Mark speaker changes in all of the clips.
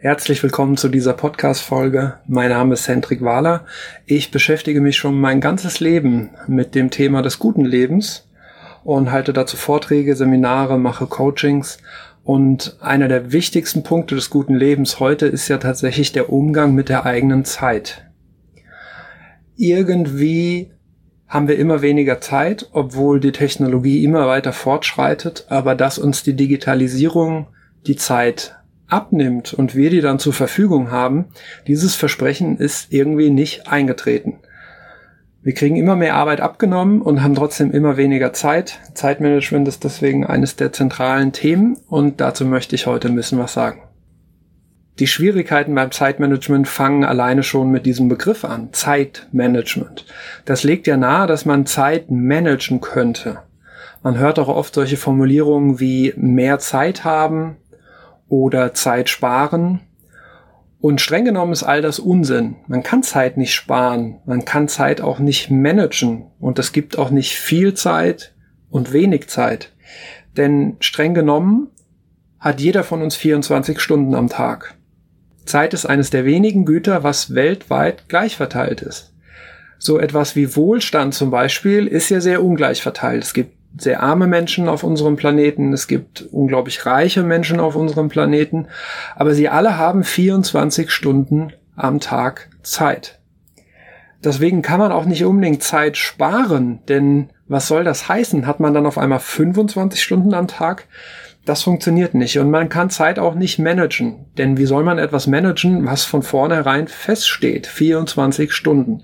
Speaker 1: Herzlich willkommen zu dieser Podcast-Folge. Mein Name ist Hendrik Wahler. Ich beschäftige mich schon mein ganzes Leben mit dem Thema des guten Lebens und halte dazu Vorträge, Seminare, mache Coachings. Und einer der wichtigsten Punkte des guten Lebens heute ist ja tatsächlich der Umgang mit der eigenen Zeit. Irgendwie haben wir immer weniger Zeit, obwohl die Technologie immer weiter fortschreitet, aber dass uns die Digitalisierung die Zeit abnimmt und wir die dann zur Verfügung haben, dieses Versprechen ist irgendwie nicht eingetreten. Wir kriegen immer mehr Arbeit abgenommen und haben trotzdem immer weniger Zeit. Zeitmanagement ist deswegen eines der zentralen Themen und dazu möchte ich heute ein bisschen was sagen. Die Schwierigkeiten beim Zeitmanagement fangen alleine schon mit diesem Begriff an. Zeitmanagement. Das legt ja nahe, dass man Zeit managen könnte. Man hört auch oft solche Formulierungen wie mehr Zeit haben, oder Zeit sparen. Und streng genommen ist all das Unsinn. Man kann Zeit nicht sparen, man kann Zeit auch nicht managen und es gibt auch nicht viel Zeit und wenig Zeit. Denn streng genommen hat jeder von uns 24 Stunden am Tag. Zeit ist eines der wenigen Güter, was weltweit gleich verteilt ist. So etwas wie Wohlstand zum Beispiel ist ja sehr ungleich verteilt. Es gibt sehr arme Menschen auf unserem Planeten, es gibt unglaublich reiche Menschen auf unserem Planeten, aber sie alle haben 24 Stunden am Tag Zeit. Deswegen kann man auch nicht unbedingt Zeit sparen, denn was soll das heißen? Hat man dann auf einmal 25 Stunden am Tag? Das funktioniert nicht und man kann Zeit auch nicht managen. Denn wie soll man etwas managen, was von vornherein feststeht? 24 Stunden.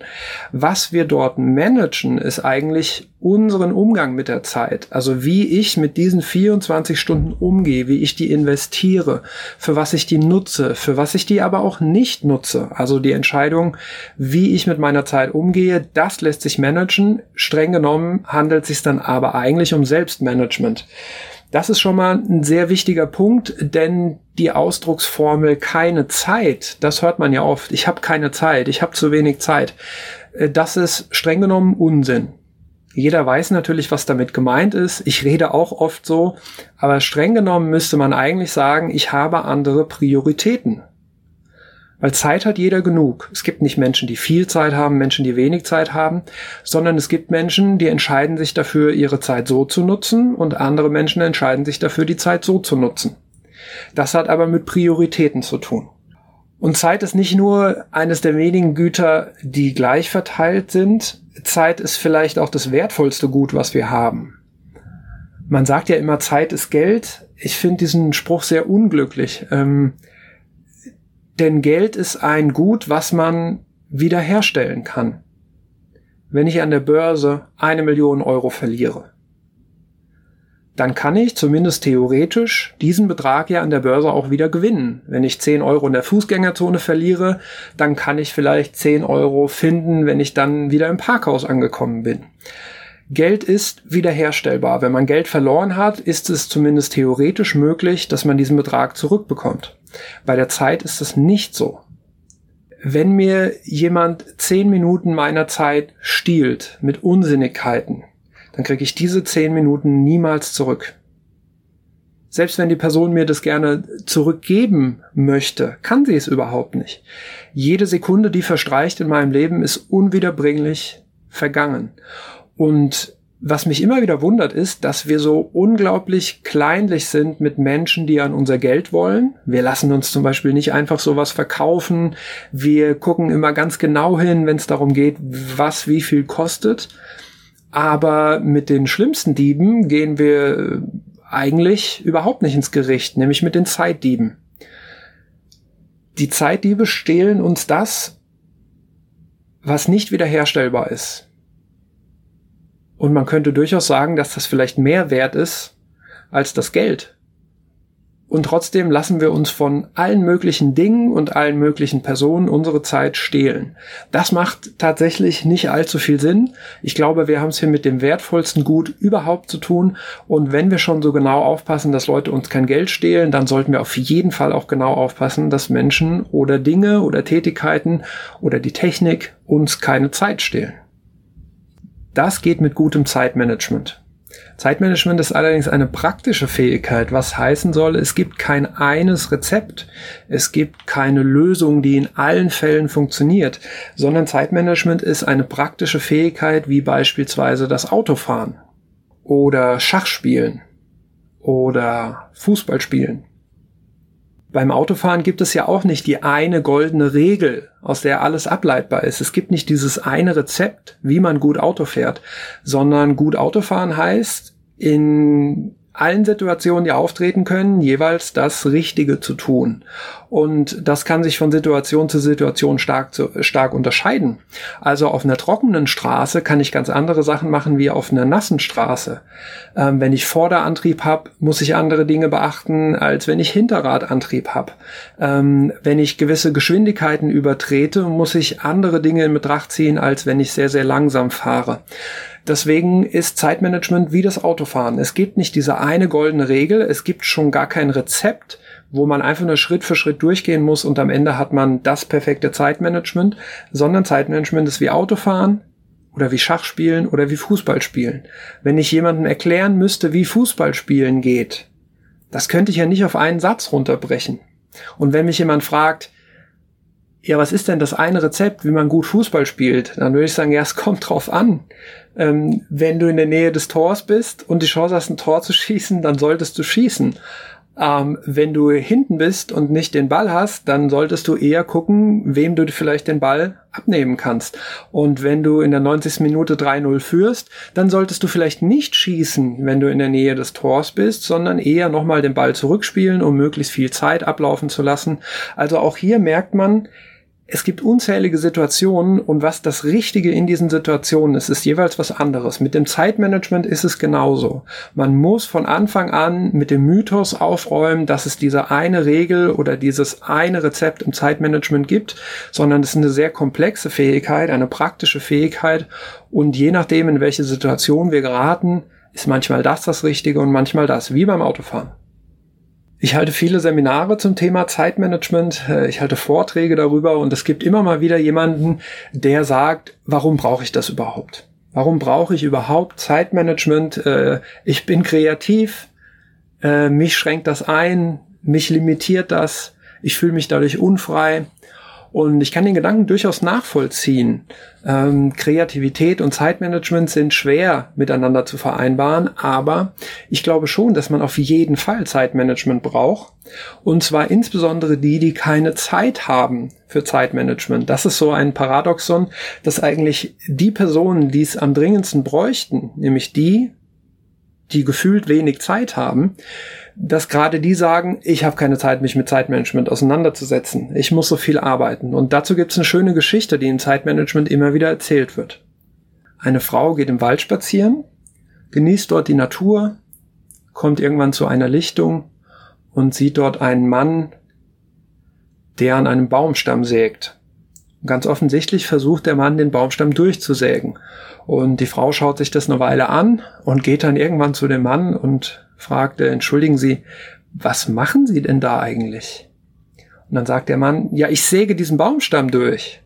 Speaker 1: Was wir dort managen, ist eigentlich unseren Umgang mit der Zeit. Also wie ich mit diesen 24 Stunden umgehe, wie ich die investiere, für was ich die nutze, für was ich die aber auch nicht nutze. Also die Entscheidung, wie ich mit meiner Zeit umgehe, das lässt sich managen. Streng genommen handelt es sich dann aber eigentlich um Selbstmanagement. Das ist schon mal ein sehr wichtiger Punkt, denn die Ausdrucksformel keine Zeit, das hört man ja oft. Ich habe keine Zeit, ich habe zu wenig Zeit. Äh, das ist streng genommen Unsinn. Jeder weiß natürlich, was damit gemeint ist. Ich rede auch oft so, aber streng genommen müsste man eigentlich sagen, ich habe andere Prioritäten. Weil Zeit hat jeder genug. Es gibt nicht Menschen, die viel Zeit haben, Menschen, die wenig Zeit haben, sondern es gibt Menschen, die entscheiden sich dafür, ihre Zeit so zu nutzen und andere Menschen entscheiden sich dafür, die Zeit so zu nutzen. Das hat aber mit Prioritäten zu tun. Und Zeit ist nicht nur eines der wenigen Güter, die gleich verteilt sind. Zeit ist vielleicht auch das wertvollste Gut, was wir haben. Man sagt ja immer, Zeit ist Geld. Ich finde diesen Spruch sehr unglücklich. Ähm, denn Geld ist ein Gut, was man wiederherstellen kann. Wenn ich an der Börse eine Million Euro verliere, dann kann ich zumindest theoretisch diesen Betrag ja an der Börse auch wieder gewinnen. Wenn ich 10 Euro in der Fußgängerzone verliere, dann kann ich vielleicht 10 Euro finden, wenn ich dann wieder im Parkhaus angekommen bin. Geld ist wiederherstellbar. Wenn man Geld verloren hat, ist es zumindest theoretisch möglich, dass man diesen Betrag zurückbekommt. Bei der Zeit ist es nicht so. Wenn mir jemand zehn Minuten meiner Zeit stiehlt mit Unsinnigkeiten, dann kriege ich diese zehn Minuten niemals zurück. Selbst wenn die Person mir das gerne zurückgeben möchte, kann sie es überhaupt nicht. Jede Sekunde, die verstreicht in meinem Leben, ist unwiederbringlich vergangen. Und was mich immer wieder wundert, ist, dass wir so unglaublich kleinlich sind mit Menschen, die an unser Geld wollen. Wir lassen uns zum Beispiel nicht einfach sowas verkaufen. Wir gucken immer ganz genau hin, wenn es darum geht, was wie viel kostet. Aber mit den schlimmsten Dieben gehen wir eigentlich überhaupt nicht ins Gericht, nämlich mit den Zeitdieben. Die Zeitdiebe stehlen uns das, was nicht wiederherstellbar ist. Und man könnte durchaus sagen, dass das vielleicht mehr wert ist als das Geld. Und trotzdem lassen wir uns von allen möglichen Dingen und allen möglichen Personen unsere Zeit stehlen. Das macht tatsächlich nicht allzu viel Sinn. Ich glaube, wir haben es hier mit dem wertvollsten Gut überhaupt zu tun. Und wenn wir schon so genau aufpassen, dass Leute uns kein Geld stehlen, dann sollten wir auf jeden Fall auch genau aufpassen, dass Menschen oder Dinge oder Tätigkeiten oder die Technik uns keine Zeit stehlen. Das geht mit gutem Zeitmanagement. Zeitmanagement ist allerdings eine praktische Fähigkeit, was heißen soll, es gibt kein eines Rezept, es gibt keine Lösung, die in allen Fällen funktioniert, sondern Zeitmanagement ist eine praktische Fähigkeit wie beispielsweise das Autofahren oder Schachspielen oder Fußballspielen. Beim Autofahren gibt es ja auch nicht die eine goldene Regel, aus der alles ableitbar ist. Es gibt nicht dieses eine Rezept, wie man gut Auto fährt, sondern gut Autofahren heißt, in allen Situationen, die auftreten können, jeweils das Richtige zu tun. Und das kann sich von Situation zu Situation stark, zu, stark unterscheiden. Also auf einer trockenen Straße kann ich ganz andere Sachen machen wie auf einer nassen Straße. Ähm, wenn ich Vorderantrieb habe, muss ich andere Dinge beachten, als wenn ich Hinterradantrieb habe. Ähm, wenn ich gewisse Geschwindigkeiten übertrete, muss ich andere Dinge in Betracht ziehen, als wenn ich sehr, sehr langsam fahre. Deswegen ist Zeitmanagement wie das Autofahren. Es gibt nicht diese eine goldene Regel, es gibt schon gar kein Rezept, wo man einfach nur Schritt für Schritt durchgehen muss und am Ende hat man das perfekte Zeitmanagement, sondern Zeitmanagement ist wie Autofahren oder wie Schachspielen oder wie Fußballspielen. Wenn ich jemandem erklären müsste, wie Fußballspielen geht, das könnte ich ja nicht auf einen Satz runterbrechen. Und wenn mich jemand fragt, ja, was ist denn das eine Rezept, wie man gut Fußball spielt? Dann würde ich sagen, ja, es kommt drauf an. Ähm, wenn du in der Nähe des Tors bist und die Chance hast, ein Tor zu schießen, dann solltest du schießen. Ähm, wenn du hinten bist und nicht den Ball hast, dann solltest du eher gucken, wem du vielleicht den Ball abnehmen kannst. Und wenn du in der 90. Minute 3-0 führst, dann solltest du vielleicht nicht schießen, wenn du in der Nähe des Tors bist, sondern eher nochmal den Ball zurückspielen, um möglichst viel Zeit ablaufen zu lassen. Also auch hier merkt man, es gibt unzählige Situationen und was das Richtige in diesen Situationen ist, ist jeweils was anderes. Mit dem Zeitmanagement ist es genauso. Man muss von Anfang an mit dem Mythos aufräumen, dass es diese eine Regel oder dieses eine Rezept im Zeitmanagement gibt, sondern es ist eine sehr komplexe Fähigkeit, eine praktische Fähigkeit und je nachdem, in welche Situation wir geraten, ist manchmal das das Richtige und manchmal das, wie beim Autofahren. Ich halte viele Seminare zum Thema Zeitmanagement. Äh, ich halte Vorträge darüber und es gibt immer mal wieder jemanden, der sagt, warum brauche ich das überhaupt? Warum brauche ich überhaupt Zeitmanagement? Äh, ich bin kreativ. Äh, mich schränkt das ein. Mich limitiert das. Ich fühle mich dadurch unfrei. Und ich kann den Gedanken durchaus nachvollziehen. Ähm, Kreativität und Zeitmanagement sind schwer miteinander zu vereinbaren, aber ich glaube schon, dass man auf jeden Fall Zeitmanagement braucht. Und zwar insbesondere die, die keine Zeit haben für Zeitmanagement. Das ist so ein Paradoxon, dass eigentlich die Personen, die es am dringendsten bräuchten, nämlich die, die gefühlt wenig Zeit haben, dass gerade die sagen, ich habe keine Zeit, mich mit Zeitmanagement auseinanderzusetzen. Ich muss so viel arbeiten. Und dazu gibt es eine schöne Geschichte, die im Zeitmanagement immer wieder erzählt wird. Eine Frau geht im Wald spazieren, genießt dort die Natur, kommt irgendwann zu einer Lichtung und sieht dort einen Mann, der an einem Baumstamm sägt. Ganz offensichtlich versucht der Mann, den Baumstamm durchzusägen. Und die Frau schaut sich das eine Weile an und geht dann irgendwann zu dem Mann und fragte, entschuldigen Sie, was machen Sie denn da eigentlich? Und dann sagt der Mann, ja, ich säge diesen Baumstamm durch.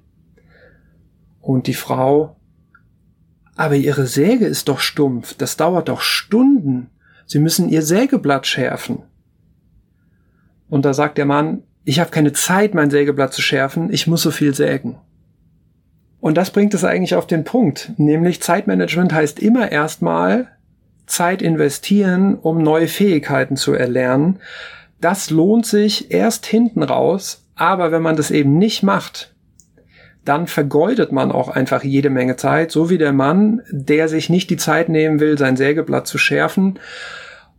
Speaker 1: Und die Frau, aber Ihre Säge ist doch stumpf, das dauert doch Stunden. Sie müssen Ihr Sägeblatt schärfen. Und da sagt der Mann, ich habe keine Zeit, mein Sägeblatt zu schärfen, ich muss so viel sägen. Und das bringt es eigentlich auf den Punkt, nämlich Zeitmanagement heißt immer erstmal Zeit investieren, um neue Fähigkeiten zu erlernen. Das lohnt sich erst hinten raus, aber wenn man das eben nicht macht, dann vergeudet man auch einfach jede Menge Zeit, so wie der Mann, der sich nicht die Zeit nehmen will, sein Sägeblatt zu schärfen.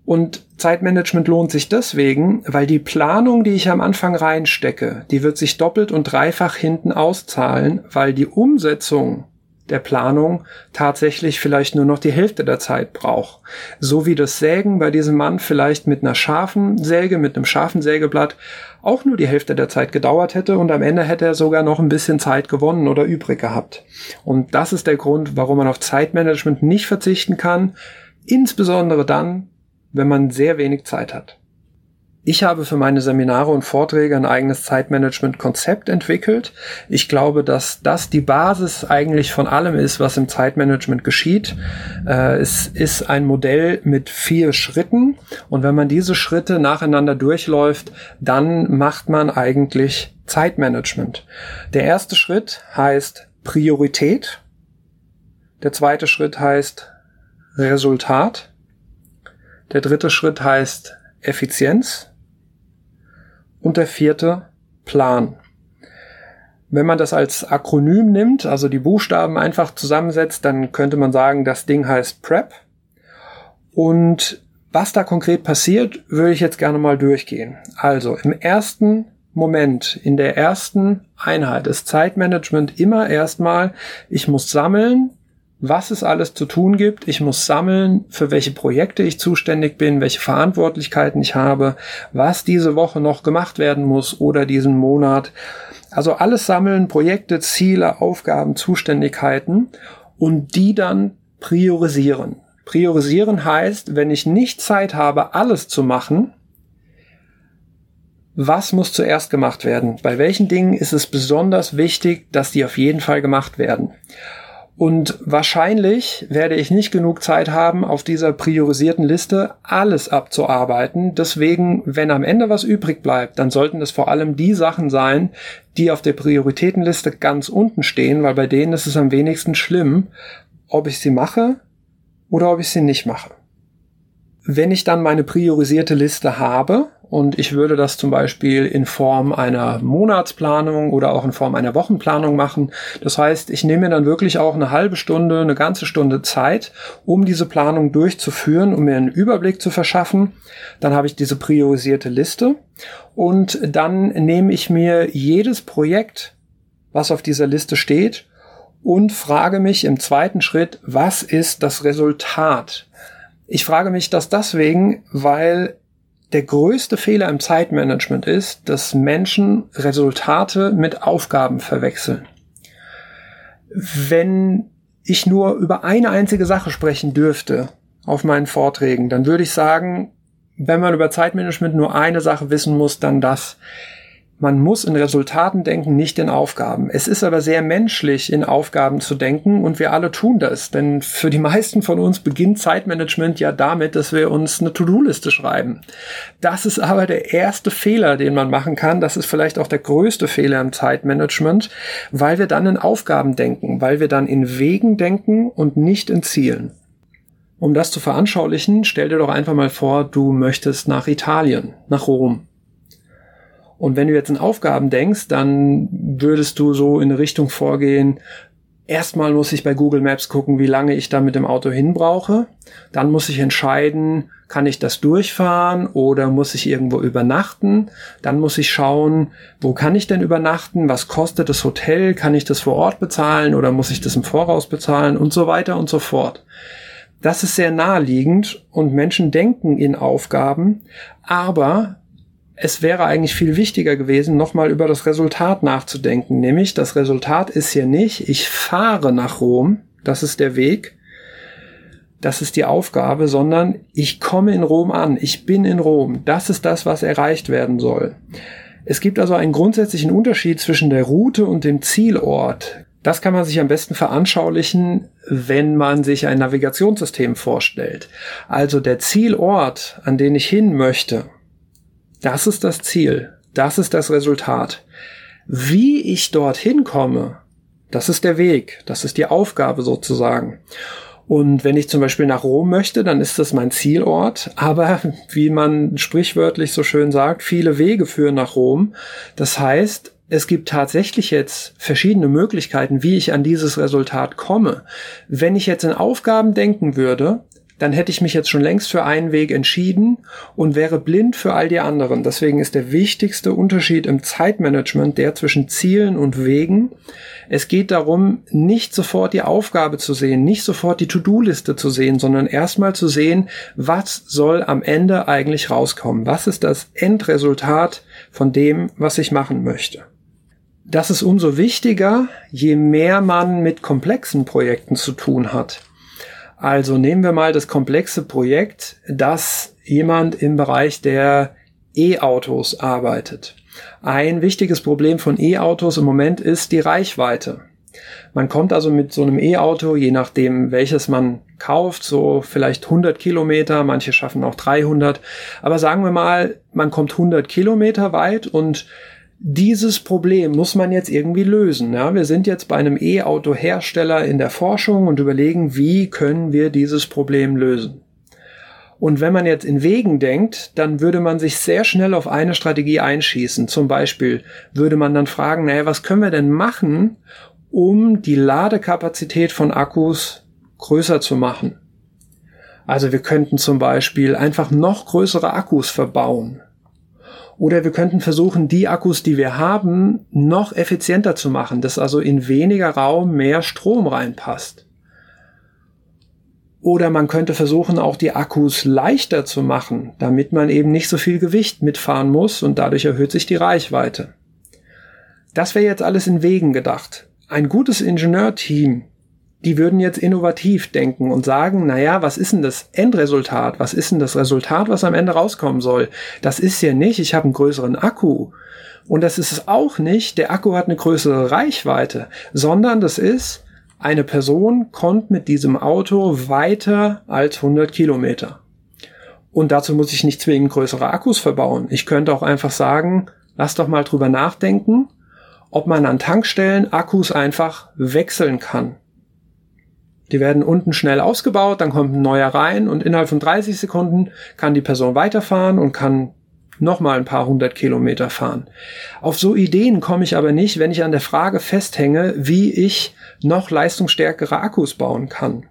Speaker 1: Und Zeitmanagement lohnt sich deswegen, weil die Planung, die ich am Anfang reinstecke, die wird sich doppelt und dreifach hinten auszahlen, weil die Umsetzung der Planung tatsächlich vielleicht nur noch die Hälfte der Zeit braucht. So wie das Sägen bei diesem Mann vielleicht mit einer scharfen Säge, mit einem scharfen Sägeblatt auch nur die Hälfte der Zeit gedauert hätte und am Ende hätte er sogar noch ein bisschen Zeit gewonnen oder übrig gehabt. Und das ist der Grund, warum man auf Zeitmanagement nicht verzichten kann, insbesondere dann, wenn man sehr wenig Zeit hat. Ich habe für meine Seminare und Vorträge ein eigenes Zeitmanagement-Konzept entwickelt. Ich glaube, dass das die Basis eigentlich von allem ist, was im Zeitmanagement geschieht. Äh, es ist ein Modell mit vier Schritten und wenn man diese Schritte nacheinander durchläuft, dann macht man eigentlich Zeitmanagement. Der erste Schritt heißt Priorität. Der zweite Schritt heißt Resultat. Der dritte Schritt heißt Effizienz. Und der vierte, Plan. Wenn man das als Akronym nimmt, also die Buchstaben einfach zusammensetzt, dann könnte man sagen, das Ding heißt PrEP. Und was da konkret passiert, würde ich jetzt gerne mal durchgehen. Also im ersten Moment, in der ersten Einheit ist Zeitmanagement immer erstmal, ich muss sammeln, was es alles zu tun gibt. Ich muss sammeln, für welche Projekte ich zuständig bin, welche Verantwortlichkeiten ich habe, was diese Woche noch gemacht werden muss oder diesen Monat. Also alles sammeln, Projekte, Ziele, Aufgaben, Zuständigkeiten und die dann priorisieren. Priorisieren heißt, wenn ich nicht Zeit habe, alles zu machen, was muss zuerst gemacht werden? Bei welchen Dingen ist es besonders wichtig, dass die auf jeden Fall gemacht werden? Und wahrscheinlich werde ich nicht genug Zeit haben, auf dieser priorisierten Liste alles abzuarbeiten. Deswegen, wenn am Ende was übrig bleibt, dann sollten es vor allem die Sachen sein, die auf der Prioritätenliste ganz unten stehen, weil bei denen ist es am wenigsten schlimm, ob ich sie mache oder ob ich sie nicht mache. Wenn ich dann meine priorisierte Liste habe, und ich würde das zum Beispiel in Form einer Monatsplanung oder auch in Form einer Wochenplanung machen. Das heißt, ich nehme mir dann wirklich auch eine halbe Stunde, eine ganze Stunde Zeit, um diese Planung durchzuführen, um mir einen Überblick zu verschaffen. Dann habe ich diese priorisierte Liste und dann nehme ich mir jedes Projekt, was auf dieser Liste steht, und frage mich im zweiten Schritt, was ist das Resultat? Ich frage mich das deswegen, weil der größte Fehler im Zeitmanagement ist, dass Menschen Resultate mit Aufgaben verwechseln. Wenn ich nur über eine einzige Sache sprechen dürfte auf meinen Vorträgen, dann würde ich sagen, wenn man über Zeitmanagement nur eine Sache wissen muss, dann das. Man muss in Resultaten denken, nicht in Aufgaben. Es ist aber sehr menschlich, in Aufgaben zu denken und wir alle tun das. Denn für die meisten von uns beginnt Zeitmanagement ja damit, dass wir uns eine To-Do-Liste schreiben. Das ist aber der erste Fehler, den man machen kann. Das ist vielleicht auch der größte Fehler im Zeitmanagement, weil wir dann in Aufgaben denken, weil wir dann in Wegen denken und nicht in Zielen. Um das zu veranschaulichen, stell dir doch einfach mal vor, du möchtest nach Italien, nach Rom. Und wenn du jetzt in Aufgaben denkst, dann würdest du so in eine Richtung vorgehen, erstmal muss ich bei Google Maps gucken, wie lange ich da mit dem Auto hinbrauche. Dann muss ich entscheiden, kann ich das durchfahren oder muss ich irgendwo übernachten? Dann muss ich schauen, wo kann ich denn übernachten? Was kostet das Hotel? Kann ich das vor Ort bezahlen oder muss ich das im Voraus bezahlen? Und so weiter und so fort. Das ist sehr naheliegend und Menschen denken in Aufgaben, aber es wäre eigentlich viel wichtiger gewesen, nochmal über das Resultat nachzudenken. Nämlich, das Resultat ist hier nicht, ich fahre nach Rom, das ist der Weg, das ist die Aufgabe, sondern ich komme in Rom an, ich bin in Rom, das ist das, was erreicht werden soll. Es gibt also einen grundsätzlichen Unterschied zwischen der Route und dem Zielort. Das kann man sich am besten veranschaulichen, wenn man sich ein Navigationssystem vorstellt. Also der Zielort, an den ich hin möchte, das ist das Ziel. Das ist das Resultat. Wie ich dorthin komme, das ist der Weg. Das ist die Aufgabe sozusagen. Und wenn ich zum Beispiel nach Rom möchte, dann ist das mein Zielort. Aber wie man sprichwörtlich so schön sagt, viele Wege führen nach Rom. Das heißt, es gibt tatsächlich jetzt verschiedene Möglichkeiten, wie ich an dieses Resultat komme. Wenn ich jetzt in Aufgaben denken würde, dann hätte ich mich jetzt schon längst für einen Weg entschieden und wäre blind für all die anderen. Deswegen ist der wichtigste Unterschied im Zeitmanagement der zwischen Zielen und Wegen. Es geht darum, nicht sofort die Aufgabe zu sehen, nicht sofort die To-Do-Liste zu sehen, sondern erstmal zu sehen, was soll am Ende eigentlich rauskommen? Was ist das Endresultat von dem, was ich machen möchte? Das ist umso wichtiger, je mehr man mit komplexen Projekten zu tun hat. Also nehmen wir mal das komplexe Projekt, das jemand im Bereich der E-Autos arbeitet. Ein wichtiges Problem von E-Autos im Moment ist die Reichweite. Man kommt also mit so einem E-Auto, je nachdem welches man kauft, so vielleicht 100 Kilometer, manche schaffen auch 300, aber sagen wir mal, man kommt 100 Kilometer weit und dieses Problem muss man jetzt irgendwie lösen. Ja, wir sind jetzt bei einem E-Auto-Hersteller in der Forschung und überlegen, wie können wir dieses Problem lösen. Und wenn man jetzt in Wegen denkt, dann würde man sich sehr schnell auf eine Strategie einschießen. Zum Beispiel würde man dann fragen, naja, was können wir denn machen, um die Ladekapazität von Akkus größer zu machen? Also wir könnten zum Beispiel einfach noch größere Akkus verbauen. Oder wir könnten versuchen, die Akkus, die wir haben, noch effizienter zu machen, dass also in weniger Raum mehr Strom reinpasst. Oder man könnte versuchen, auch die Akkus leichter zu machen, damit man eben nicht so viel Gewicht mitfahren muss und dadurch erhöht sich die Reichweite. Das wäre jetzt alles in Wegen gedacht. Ein gutes Ingenieurteam, die würden jetzt innovativ denken und sagen, naja, was ist denn das Endresultat? Was ist denn das Resultat, was am Ende rauskommen soll? Das ist ja nicht, ich habe einen größeren Akku. Und das ist es auch nicht, der Akku hat eine größere Reichweite, sondern das ist, eine Person kommt mit diesem Auto weiter als 100 Kilometer. Und dazu muss ich nicht zwingend größere Akkus verbauen. Ich könnte auch einfach sagen, lass doch mal drüber nachdenken, ob man an Tankstellen Akkus einfach wechseln kann. Die werden unten schnell ausgebaut, dann kommt ein neuer rein und innerhalb von 30 Sekunden kann die Person weiterfahren und kann nochmal ein paar hundert Kilometer fahren. Auf so Ideen komme ich aber nicht, wenn ich an der Frage festhänge, wie ich noch leistungsstärkere Akkus bauen kann.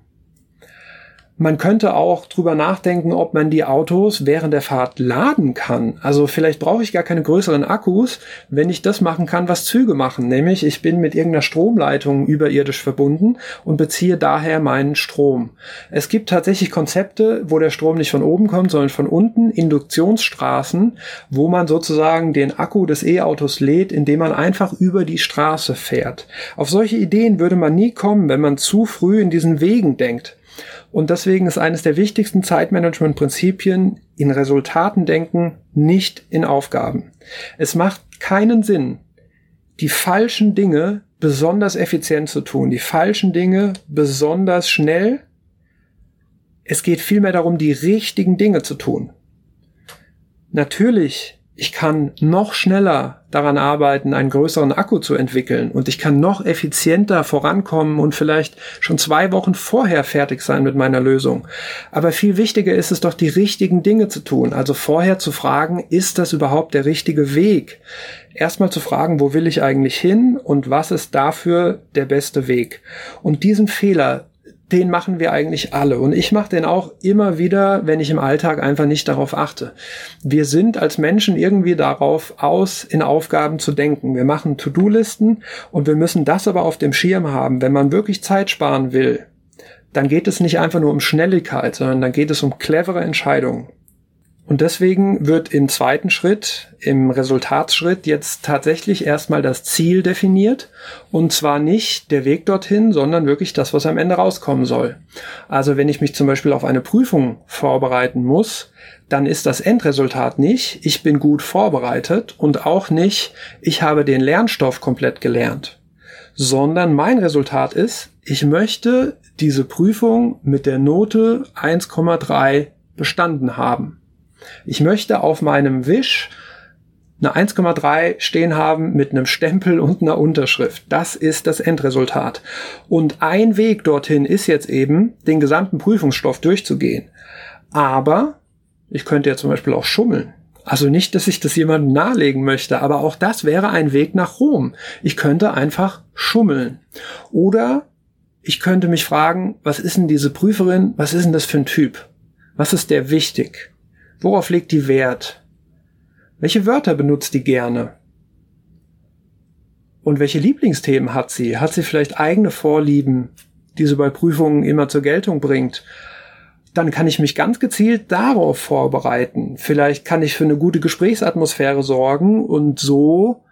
Speaker 1: Man könnte auch drüber nachdenken, ob man die Autos während der Fahrt laden kann. Also vielleicht brauche ich gar keine größeren Akkus, wenn ich das machen kann, was Züge machen. Nämlich ich bin mit irgendeiner Stromleitung überirdisch verbunden und beziehe daher meinen Strom. Es gibt tatsächlich Konzepte, wo der Strom nicht von oben kommt, sondern von unten, Induktionsstraßen, wo man sozusagen den Akku des E-Autos lädt, indem man einfach über die Straße fährt. Auf solche Ideen würde man nie kommen, wenn man zu früh in diesen Wegen denkt. Und deswegen ist eines der wichtigsten Zeitmanagement-Prinzipien in Resultaten denken, nicht in Aufgaben. Es macht keinen Sinn, die falschen Dinge besonders effizient zu tun, die falschen Dinge besonders schnell. Es geht vielmehr darum, die richtigen Dinge zu tun. Natürlich ich kann noch schneller daran arbeiten, einen größeren Akku zu entwickeln und ich kann noch effizienter vorankommen und vielleicht schon zwei Wochen vorher fertig sein mit meiner Lösung. Aber viel wichtiger ist es doch, die richtigen Dinge zu tun. Also vorher zu fragen, ist das überhaupt der richtige Weg? Erstmal zu fragen, wo will ich eigentlich hin und was ist dafür der beste Weg? Und diesen Fehler den machen wir eigentlich alle. Und ich mache den auch immer wieder, wenn ich im Alltag einfach nicht darauf achte. Wir sind als Menschen irgendwie darauf aus, in Aufgaben zu denken. Wir machen To-Do-Listen und wir müssen das aber auf dem Schirm haben. Wenn man wirklich Zeit sparen will, dann geht es nicht einfach nur um Schnelligkeit, sondern dann geht es um clevere Entscheidungen. Und deswegen wird im zweiten Schritt, im Resultatsschritt jetzt tatsächlich erstmal das Ziel definiert und zwar nicht der Weg dorthin, sondern wirklich das, was am Ende rauskommen soll. Also wenn ich mich zum Beispiel auf eine Prüfung vorbereiten muss, dann ist das Endresultat nicht, ich bin gut vorbereitet und auch nicht, ich habe den Lernstoff komplett gelernt, sondern mein Resultat ist, ich möchte diese Prüfung mit der Note 1,3 bestanden haben. Ich möchte auf meinem Wisch eine 1,3 stehen haben mit einem Stempel und einer Unterschrift. Das ist das Endresultat. Und ein Weg dorthin ist jetzt eben, den gesamten Prüfungsstoff durchzugehen. Aber ich könnte ja zum Beispiel auch schummeln. Also nicht, dass ich das jemandem nahelegen möchte, aber auch das wäre ein Weg nach Rom. Ich könnte einfach schummeln. Oder ich könnte mich fragen, was ist denn diese Prüferin, was ist denn das für ein Typ? Was ist der wichtig? Worauf legt die Wert? Welche Wörter benutzt die gerne? Und welche Lieblingsthemen hat sie? Hat sie vielleicht eigene Vorlieben, die sie bei Prüfungen immer zur Geltung bringt? Dann kann ich mich ganz gezielt darauf vorbereiten. Vielleicht kann ich für eine gute Gesprächsatmosphäre sorgen und so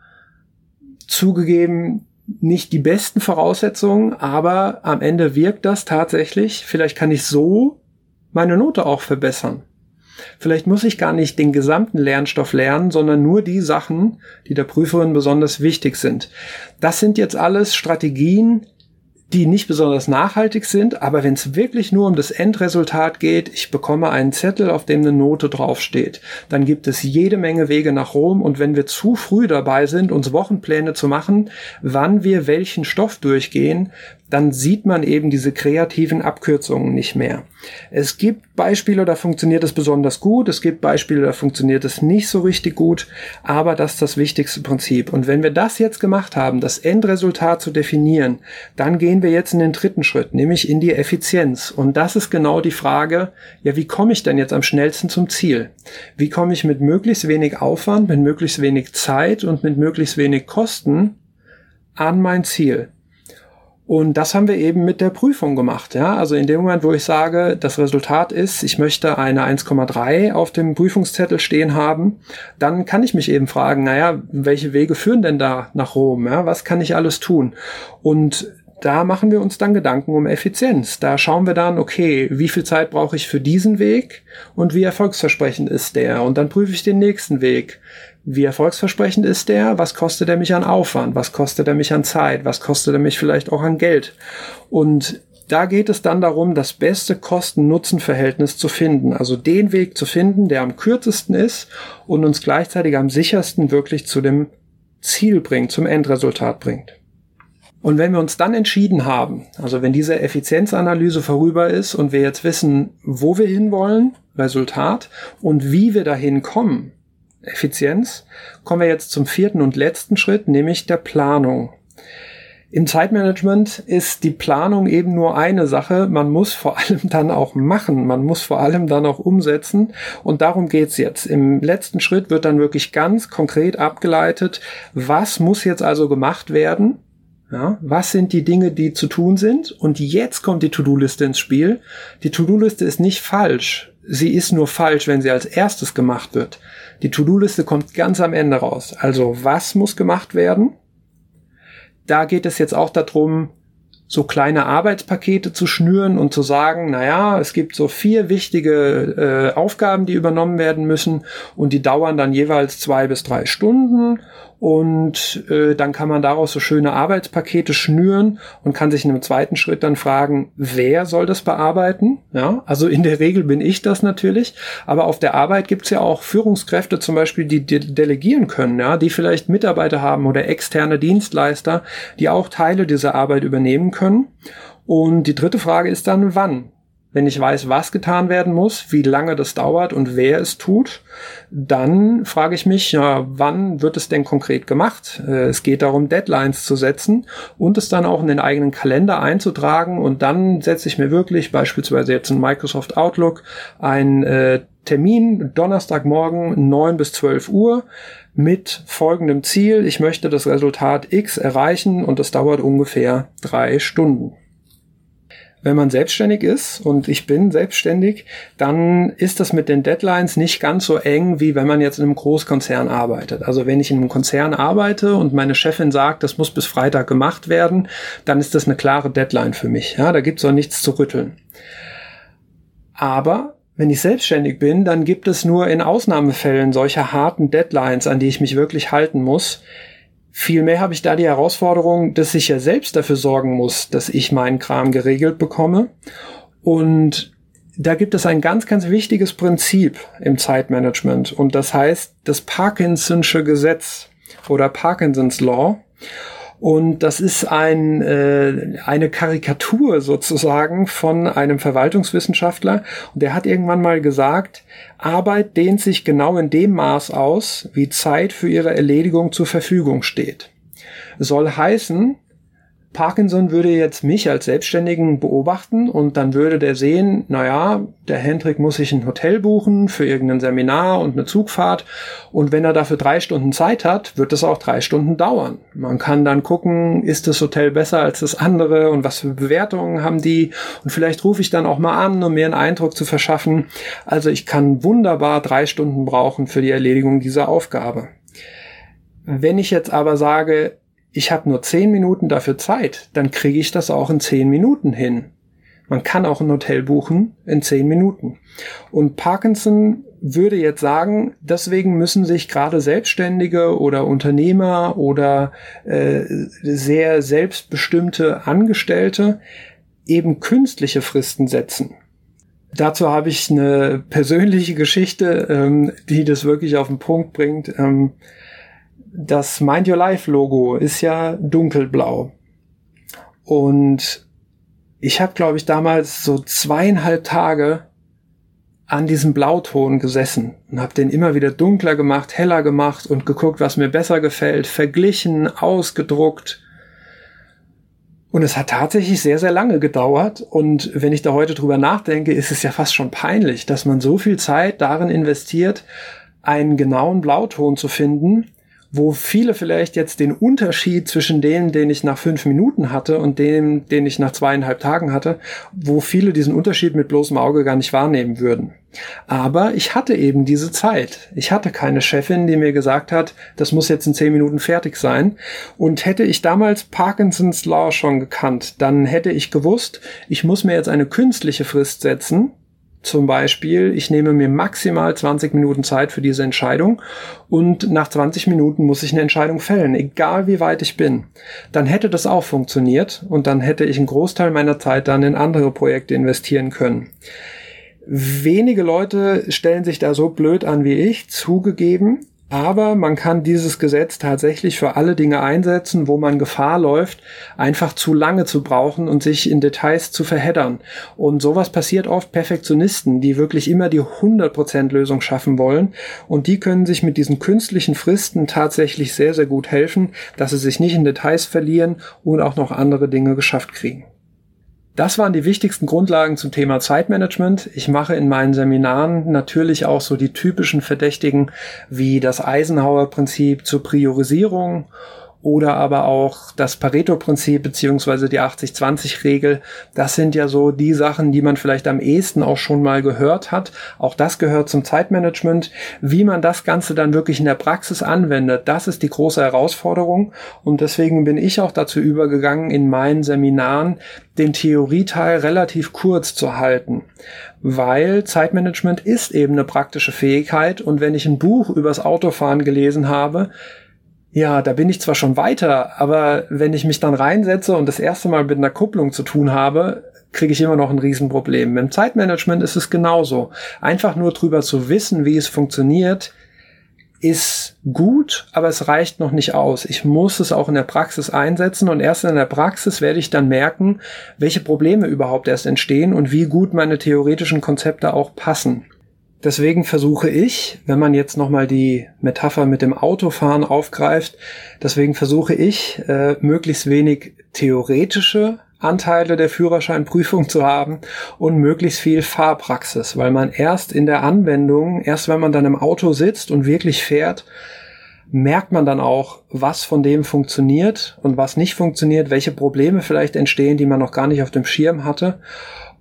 Speaker 1: zugegeben nicht die besten Voraussetzungen, aber am Ende wirkt das tatsächlich. Vielleicht kann ich so meine Note auch verbessern. Vielleicht muss ich gar nicht den gesamten Lernstoff lernen, sondern nur die Sachen, die der Prüferin besonders wichtig sind. Das sind jetzt alles Strategien, die nicht besonders nachhaltig sind, aber wenn es wirklich nur um das Endresultat geht, ich bekomme einen Zettel, auf dem eine Note draufsteht, dann gibt es jede Menge Wege nach Rom und wenn wir zu früh dabei sind, uns Wochenpläne zu machen, wann wir welchen Stoff durchgehen, dann sieht man eben diese kreativen Abkürzungen nicht mehr. Es gibt Beispiele, da funktioniert es besonders gut, es gibt Beispiele, da funktioniert es nicht so richtig gut, aber das ist das wichtigste Prinzip. Und wenn wir das jetzt gemacht haben, das Endresultat zu definieren, dann gehen wir jetzt in den dritten Schritt, nämlich in die Effizienz. Und das ist genau die Frage, ja, wie komme ich denn jetzt am schnellsten zum Ziel? Wie komme ich mit möglichst wenig Aufwand, mit möglichst wenig Zeit und mit möglichst wenig Kosten an mein Ziel? Und das haben wir eben mit der Prüfung gemacht. Ja? Also in dem Moment, wo ich sage, das Resultat ist, ich möchte eine 1,3 auf dem Prüfungszettel stehen haben, dann kann ich mich eben fragen, naja, welche Wege führen denn da nach Rom? Ja? Was kann ich alles tun? Und da machen wir uns dann Gedanken um Effizienz. Da schauen wir dann, okay, wie viel Zeit brauche ich für diesen Weg und wie erfolgsversprechend ist der? Und dann prüfe ich den nächsten Weg. Wie erfolgsversprechend ist der? Was kostet er mich an Aufwand? Was kostet er mich an Zeit? Was kostet er mich vielleicht auch an Geld? Und da geht es dann darum, das beste Kosten-Nutzen-Verhältnis zu finden. Also den Weg zu finden, der am kürzesten ist und uns gleichzeitig am sichersten wirklich zu dem Ziel bringt, zum Endresultat bringt. Und wenn wir uns dann entschieden haben, also wenn diese Effizienzanalyse vorüber ist und wir jetzt wissen, wo wir hinwollen, Resultat, und wie wir dahin kommen, Effizienz, kommen wir jetzt zum vierten und letzten Schritt, nämlich der Planung. Im Zeitmanagement ist die Planung eben nur eine Sache. Man muss vor allem dann auch machen. Man muss vor allem dann auch umsetzen. Und darum geht's jetzt. Im letzten Schritt wird dann wirklich ganz konkret abgeleitet, was muss jetzt also gemacht werden. Ja, was sind die Dinge, die zu tun sind? Und jetzt kommt die To-Do-Liste ins Spiel. Die To-Do-Liste ist nicht falsch. Sie ist nur falsch, wenn sie als erstes gemacht wird. Die To-Do-Liste kommt ganz am Ende raus. Also was muss gemacht werden? Da geht es jetzt auch darum, so kleine Arbeitspakete zu schnüren und zu sagen, na ja, es gibt so vier wichtige äh, Aufgaben, die übernommen werden müssen und die dauern dann jeweils zwei bis drei Stunden und äh, dann kann man daraus so schöne Arbeitspakete schnüren und kann sich in einem zweiten Schritt dann fragen, wer soll das bearbeiten? Ja, also in der Regel bin ich das natürlich, aber auf der Arbeit gibt's ja auch Führungskräfte zum Beispiel, die de delegieren können, ja, die vielleicht Mitarbeiter haben oder externe Dienstleister, die auch Teile dieser Arbeit übernehmen können. Und die dritte Frage ist dann, wann? Wenn ich weiß, was getan werden muss, wie lange das dauert und wer es tut, dann frage ich mich, ja, wann wird es denn konkret gemacht? Äh, es geht darum, Deadlines zu setzen und es dann auch in den eigenen Kalender einzutragen und dann setze ich mir wirklich beispielsweise jetzt in Microsoft Outlook ein äh, Termin Donnerstagmorgen 9 bis 12 Uhr mit folgendem Ziel. Ich möchte das Resultat X erreichen und es dauert ungefähr drei Stunden wenn man selbstständig ist und ich bin selbstständig, dann ist das mit den Deadlines nicht ganz so eng, wie wenn man jetzt in einem Großkonzern arbeitet. Also wenn ich in einem Konzern arbeite und meine Chefin sagt, das muss bis Freitag gemacht werden, dann ist das eine klare Deadline für mich. Ja, da gibt's auch nichts zu rütteln. Aber wenn ich selbstständig bin, dann gibt es nur in Ausnahmefällen solche harten Deadlines, an die ich mich wirklich halten muss. Vielmehr habe ich da die Herausforderung, dass ich ja selbst dafür sorgen muss, dass ich meinen Kram geregelt bekomme. Und da gibt es ein ganz, ganz wichtiges Prinzip im Zeitmanagement. Und das heißt das Parkinson'sche Gesetz oder Parkinson's Law. Und das ist ein, äh, eine Karikatur sozusagen von einem Verwaltungswissenschaftler. Und der hat irgendwann mal gesagt, Arbeit dehnt sich genau in dem Maß aus, wie Zeit für ihre Erledigung zur Verfügung steht. Soll heißen, Parkinson würde jetzt mich als Selbstständigen beobachten und dann würde der sehen, naja, der Hendrik muss sich ein Hotel buchen für irgendein Seminar und eine Zugfahrt und wenn er dafür drei Stunden Zeit hat, wird es auch drei Stunden dauern. Man kann dann gucken, ist das Hotel besser als das andere und was für Bewertungen haben die und vielleicht rufe ich dann auch mal an, um mir einen Eindruck zu verschaffen. Also ich kann wunderbar drei Stunden brauchen für die Erledigung dieser Aufgabe. Wenn ich jetzt aber sage, ich habe nur zehn Minuten dafür Zeit, dann kriege ich das auch in zehn Minuten hin. Man kann auch ein Hotel buchen in zehn Minuten. Und Parkinson würde jetzt sagen, deswegen müssen sich gerade Selbstständige oder Unternehmer oder äh, sehr selbstbestimmte Angestellte eben künstliche Fristen setzen. Dazu habe ich eine persönliche Geschichte, ähm, die das wirklich auf den Punkt bringt. Ähm, das Mind Your Life Logo ist ja dunkelblau. Und ich habe, glaube ich, damals so zweieinhalb Tage an diesem Blauton gesessen und habe den immer wieder dunkler gemacht, heller gemacht und geguckt, was mir besser gefällt, verglichen, ausgedruckt. Und es hat tatsächlich sehr, sehr lange gedauert. Und wenn ich da heute drüber nachdenke, ist es ja fast schon peinlich, dass man so viel Zeit darin investiert, einen genauen Blauton zu finden, wo viele vielleicht jetzt den Unterschied zwischen dem, den ich nach fünf Minuten hatte und dem, den ich nach zweieinhalb Tagen hatte, wo viele diesen Unterschied mit bloßem Auge gar nicht wahrnehmen würden. Aber ich hatte eben diese Zeit. Ich hatte keine Chefin, die mir gesagt hat, das muss jetzt in zehn Minuten fertig sein. Und hätte ich damals Parkinsons Law schon gekannt, dann hätte ich gewusst, ich muss mir jetzt eine künstliche Frist setzen, zum Beispiel, ich nehme mir maximal 20 Minuten Zeit für diese Entscheidung und nach 20 Minuten muss ich eine Entscheidung fällen, egal wie weit ich bin. Dann hätte das auch funktioniert und dann hätte ich einen Großteil meiner Zeit dann in andere Projekte investieren können. Wenige Leute stellen sich da so blöd an wie ich, zugegeben. Aber man kann dieses Gesetz tatsächlich für alle Dinge einsetzen, wo man Gefahr läuft, einfach zu lange zu brauchen und sich in Details zu verheddern. Und sowas passiert oft Perfektionisten, die wirklich immer die 100% Lösung schaffen wollen. Und die können sich mit diesen künstlichen Fristen tatsächlich sehr, sehr gut helfen, dass sie sich nicht in Details verlieren und auch noch andere Dinge geschafft kriegen. Das waren die wichtigsten Grundlagen zum Thema Zeitmanagement. Ich mache in meinen Seminaren natürlich auch so die typischen Verdächtigen wie das Eisenhower-Prinzip zur Priorisierung oder aber auch das Pareto-Prinzip beziehungsweise die 80-20-Regel. Das sind ja so die Sachen, die man vielleicht am ehesten auch schon mal gehört hat. Auch das gehört zum Zeitmanagement. Wie man das Ganze dann wirklich in der Praxis anwendet, das ist die große Herausforderung. Und deswegen bin ich auch dazu übergegangen, in meinen Seminaren den Theorieteil relativ kurz zu halten, weil Zeitmanagement ist eben eine praktische Fähigkeit und wenn ich ein Buch übers Autofahren gelesen habe, ja, da bin ich zwar schon weiter, aber wenn ich mich dann reinsetze und das erste Mal mit einer Kupplung zu tun habe, kriege ich immer noch ein Riesenproblem. Im Zeitmanagement ist es genauso. Einfach nur drüber zu wissen, wie es funktioniert, ist gut, aber es reicht noch nicht aus. Ich muss es auch in der Praxis einsetzen und erst in der Praxis werde ich dann merken, welche Probleme überhaupt erst entstehen und wie gut meine theoretischen Konzepte auch passen. Deswegen versuche ich, wenn man jetzt nochmal die Metapher mit dem Autofahren aufgreift, deswegen versuche ich, äh, möglichst wenig theoretische Anteile der Führerscheinprüfung zu haben und möglichst viel Fahrpraxis, weil man erst in der Anwendung, erst wenn man dann im Auto sitzt und wirklich fährt, merkt man dann auch, was von dem funktioniert und was nicht funktioniert, welche Probleme vielleicht entstehen, die man noch gar nicht auf dem Schirm hatte.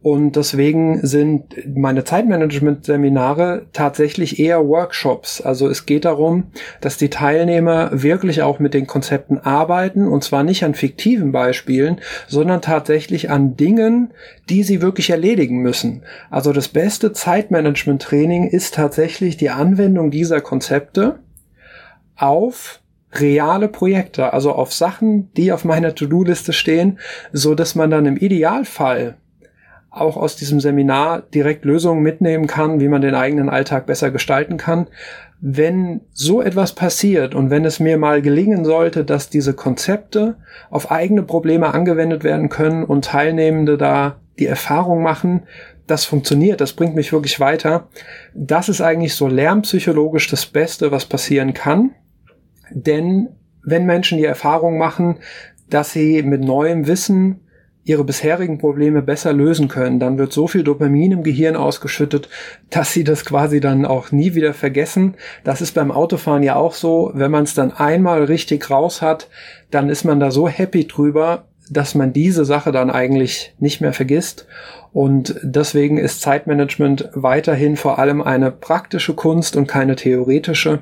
Speaker 1: Und deswegen sind meine Zeitmanagement-Seminare tatsächlich eher Workshops. Also es geht darum, dass die Teilnehmer wirklich auch mit den Konzepten arbeiten und zwar nicht an fiktiven Beispielen, sondern tatsächlich an Dingen, die sie wirklich erledigen müssen. Also das beste Zeitmanagement-Training ist tatsächlich die Anwendung dieser Konzepte auf reale Projekte, also auf Sachen, die auf meiner To-Do-Liste stehen, so dass man dann im Idealfall auch aus diesem Seminar direkt Lösungen mitnehmen kann, wie man den eigenen Alltag besser gestalten kann. Wenn so etwas passiert und wenn es mir mal gelingen sollte, dass diese Konzepte auf eigene Probleme angewendet werden können und Teilnehmende da die Erfahrung machen, das funktioniert, das bringt mich wirklich weiter. Das ist eigentlich so lernpsychologisch das Beste, was passieren kann. Denn wenn Menschen die Erfahrung machen, dass sie mit neuem Wissen ihre bisherigen Probleme besser lösen können, dann wird so viel Dopamin im Gehirn ausgeschüttet, dass sie das quasi dann auch nie wieder vergessen. Das ist beim Autofahren ja auch so. Wenn man es dann einmal richtig raus hat, dann ist man da so happy drüber, dass man diese Sache dann eigentlich nicht mehr vergisst. Und deswegen ist Zeitmanagement weiterhin vor allem eine praktische Kunst und keine theoretische.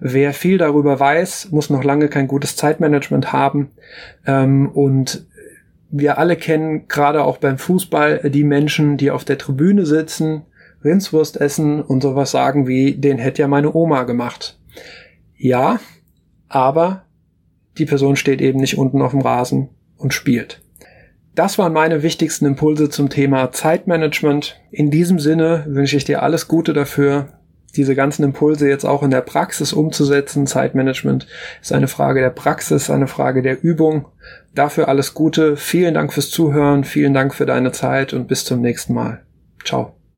Speaker 1: Wer viel darüber weiß, muss noch lange kein gutes Zeitmanagement haben. Ähm, und wir alle kennen gerade auch beim Fußball die Menschen, die auf der Tribüne sitzen, Rindswurst essen und sowas sagen wie, den hätte ja meine Oma gemacht. Ja, aber die Person steht eben nicht unten auf dem Rasen und spielt. Das waren meine wichtigsten Impulse zum Thema Zeitmanagement. In diesem Sinne wünsche ich dir alles Gute dafür, diese ganzen Impulse jetzt auch in der Praxis umzusetzen. Zeitmanagement ist eine Frage der Praxis, eine Frage der Übung. Dafür alles Gute. Vielen Dank fürs Zuhören, vielen Dank für deine Zeit und bis zum nächsten Mal. Ciao.